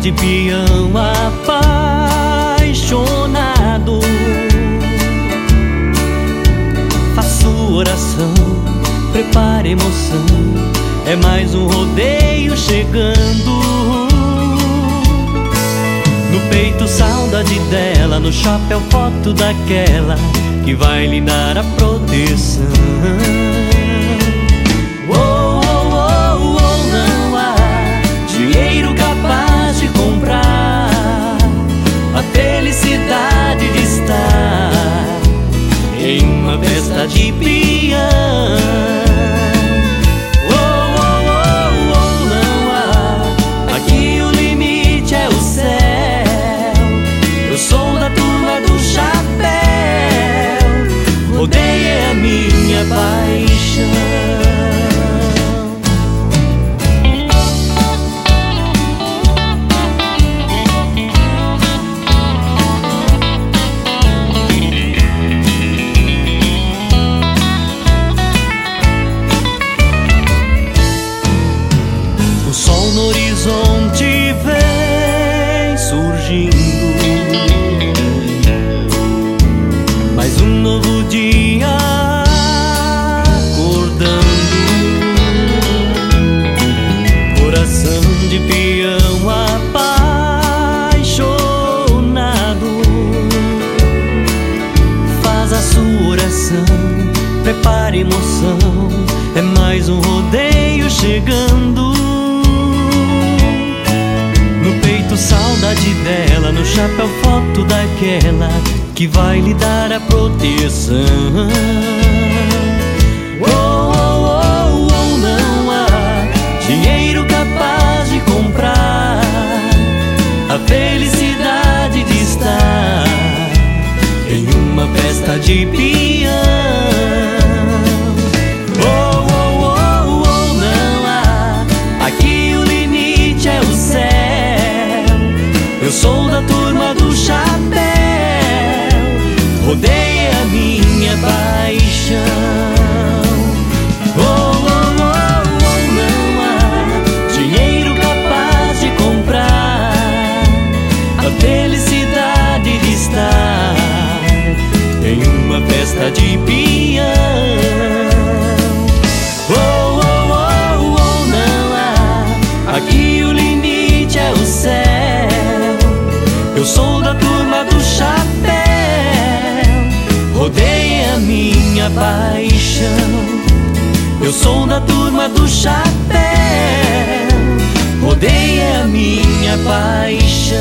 De peão apaixonado. Faço oração, prepare emoção É mais um rodeio chegando. No peito saudade dela No chapéu foto daquela Que vai lhe dar a proteção emoção é mais um rodeio chegando saudade dela no chapéu foto daquela que vai lhe dar a proteção. Oh, oh, oh, oh, não há dinheiro capaz de comprar a felicidade de estar em uma festa de peão. Paixão. Eu sou da turma do chapéu, rodeia a minha paixão.